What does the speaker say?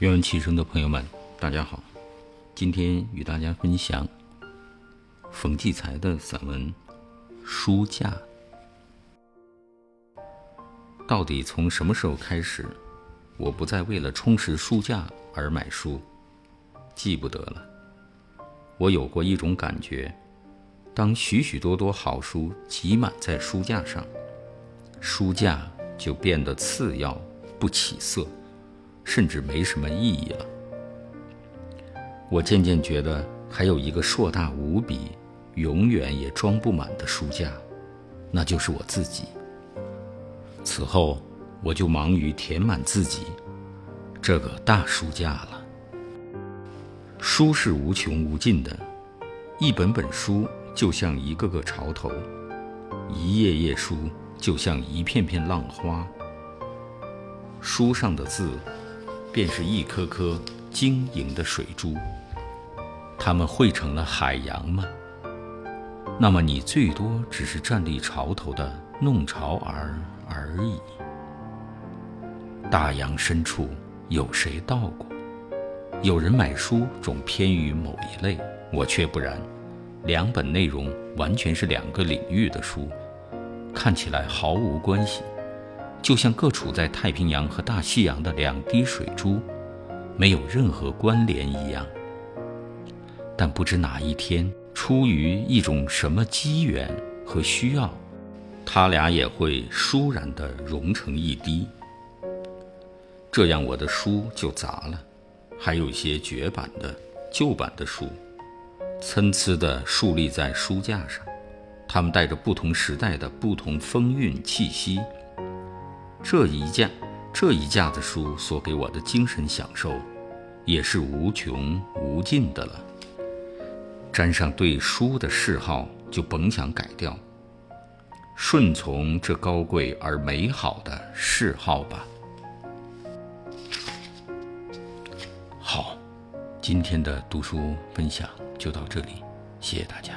愿闻其声的朋友们，大家好。今天与大家分享冯骥才的散文《书架》。到底从什么时候开始，我不再为了充实书架而买书？记不得了。我有过一种感觉：当许许多多好书挤满在书架上，书架就变得次要、不起色。甚至没什么意义了。我渐渐觉得，还有一个硕大无比、永远也装不满的书架，那就是我自己。此后，我就忙于填满自己这个大书架了。书是无穷无尽的，一本本书就像一个个潮头，一页页书就像一片片浪花。书上的字。便是一颗颗晶莹的水珠，它们汇成了海洋吗？那么你最多只是站立潮头的弄潮儿而已。大洋深处有谁到过？有人买书总偏于某一类，我却不然。两本内容完全是两个领域的书，看起来毫无关系。就像各处在太平洋和大西洋的两滴水珠，没有任何关联一样。但不知哪一天，出于一种什么机缘和需要，他俩也会倏然地融成一滴。这样，我的书就杂了，还有一些绝版的、旧版的书，参差地竖立在书架上，它们带着不同时代的不同风韵气息。这一架，这一架子书所给我的精神享受，也是无穷无尽的了。沾上对书的嗜好，就甭想改掉。顺从这高贵而美好的嗜好吧。好，今天的读书分享就到这里，谢谢大家。